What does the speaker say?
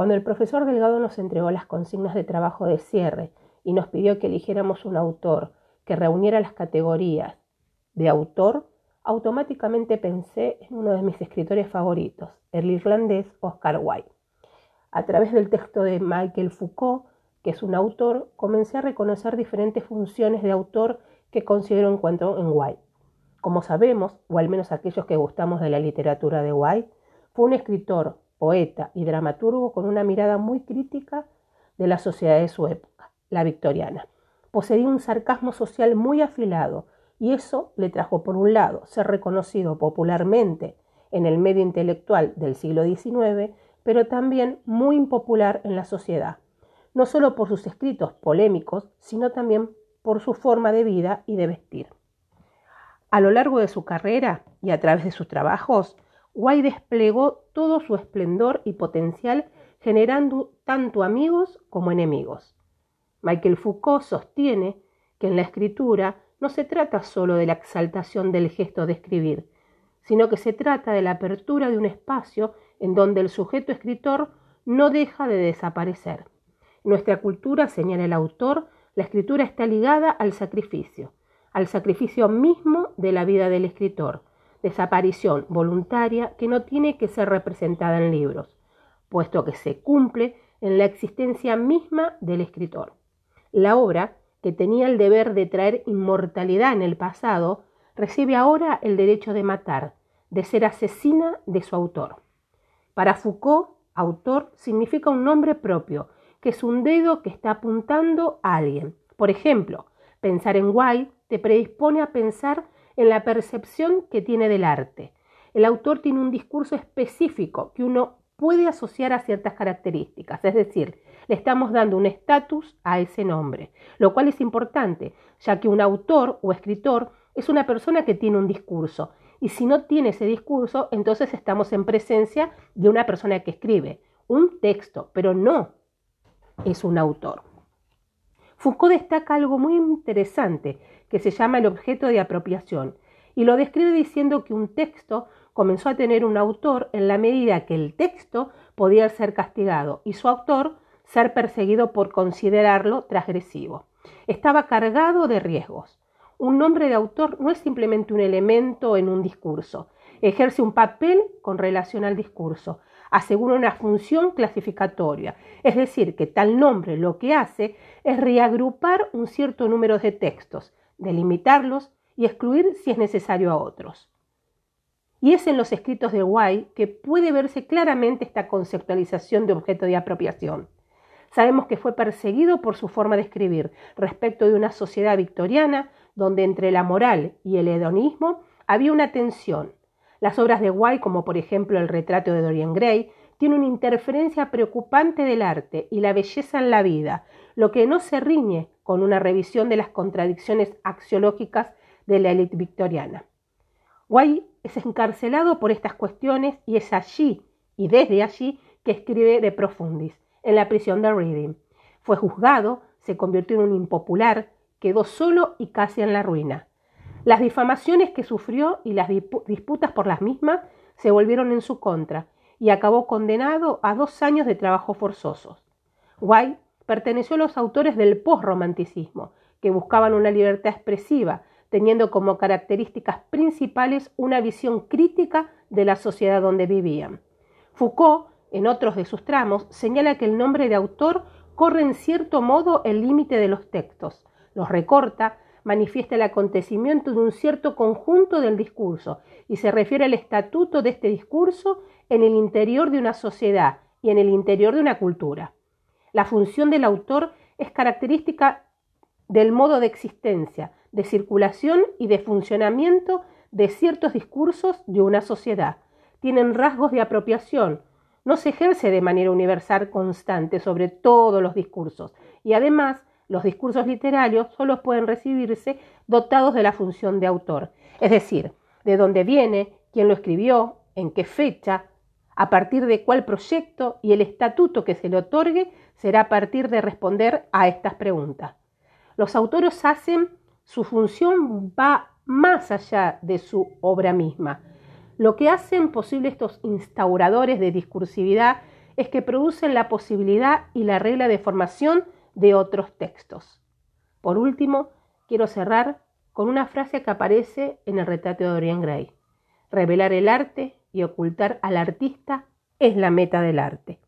Cuando el profesor Delgado nos entregó las consignas de trabajo de cierre y nos pidió que eligiéramos un autor que reuniera las categorías de autor, automáticamente pensé en uno de mis escritores favoritos, el irlandés Oscar Wilde. A través del texto de Michael Foucault, que es un autor, comencé a reconocer diferentes funciones de autor que considero encuentro en Wilde. Como sabemos, o al menos aquellos que gustamos de la literatura de Wilde, fue un escritor, poeta y dramaturgo con una mirada muy crítica de la sociedad de su época, la victoriana. Poseía un sarcasmo social muy afilado y eso le trajo, por un lado, ser reconocido popularmente en el medio intelectual del siglo XIX, pero también muy impopular en la sociedad, no solo por sus escritos polémicos, sino también por su forma de vida y de vestir. A lo largo de su carrera y a través de sus trabajos, Guay desplegó todo su esplendor y potencial generando tanto amigos como enemigos. Michael Foucault sostiene que en la escritura no se trata solo de la exaltación del gesto de escribir, sino que se trata de la apertura de un espacio en donde el sujeto escritor no deja de desaparecer. En nuestra cultura, señala el autor, la escritura está ligada al sacrificio, al sacrificio mismo de la vida del escritor, desaparición voluntaria que no tiene que ser representada en libros, puesto que se cumple en la existencia misma del escritor. La obra, que tenía el deber de traer inmortalidad en el pasado, recibe ahora el derecho de matar, de ser asesina de su autor. Para Foucault, autor significa un nombre propio, que es un dedo que está apuntando a alguien. Por ejemplo, pensar en White te predispone a pensar en la percepción que tiene del arte. El autor tiene un discurso específico que uno puede asociar a ciertas características, es decir, le estamos dando un estatus a ese nombre, lo cual es importante, ya que un autor o escritor es una persona que tiene un discurso, y si no tiene ese discurso, entonces estamos en presencia de una persona que escribe un texto, pero no es un autor. Foucault destaca algo muy interesante que se llama el objeto de apropiación y lo describe diciendo que un texto comenzó a tener un autor en la medida que el texto podía ser castigado y su autor ser perseguido por considerarlo transgresivo. Estaba cargado de riesgos. Un nombre de autor no es simplemente un elemento en un discurso, ejerce un papel con relación al discurso, asegura una función clasificatoria, es decir, que tal nombre lo que hace es reagrupar un cierto número de textos, delimitarlos y excluir si es necesario a otros. Y es en los escritos de White que puede verse claramente esta conceptualización de objeto de apropiación. Sabemos que fue perseguido por su forma de escribir respecto de una sociedad victoriana donde entre la moral y el hedonismo había una tensión, las obras de White, como por ejemplo el retrato de Dorian Gray, tienen una interferencia preocupante del arte y la belleza en la vida, lo que no se riñe con una revisión de las contradicciones axiológicas de la élite victoriana. White es encarcelado por estas cuestiones y es allí y desde allí que escribe De Profundis, en la prisión de Reading. Fue juzgado, se convirtió en un impopular, quedó solo y casi en la ruina. Las difamaciones que sufrió y las disputas por las mismas se volvieron en su contra y acabó condenado a dos años de trabajo forzosos. White perteneció a los autores del postromanticismo, que buscaban una libertad expresiva, teniendo como características principales una visión crítica de la sociedad donde vivían. Foucault, en otros de sus tramos, señala que el nombre de autor corre en cierto modo el límite de los textos, los recorta, manifiesta el acontecimiento de un cierto conjunto del discurso y se refiere al estatuto de este discurso en el interior de una sociedad y en el interior de una cultura. La función del autor es característica del modo de existencia, de circulación y de funcionamiento de ciertos discursos de una sociedad. Tienen rasgos de apropiación, no se ejerce de manera universal constante sobre todos los discursos y además los discursos literarios solo pueden recibirse dotados de la función de autor, es decir, de dónde viene, quién lo escribió, en qué fecha, a partir de cuál proyecto y el estatuto que se le otorgue será a partir de responder a estas preguntas. Los autores hacen, su función va más allá de su obra misma. Lo que hacen posible estos instauradores de discursividad es que producen la posibilidad y la regla de formación de otros textos. Por último, quiero cerrar con una frase que aparece en el retrato de Dorian Gray. Revelar el arte y ocultar al artista es la meta del arte.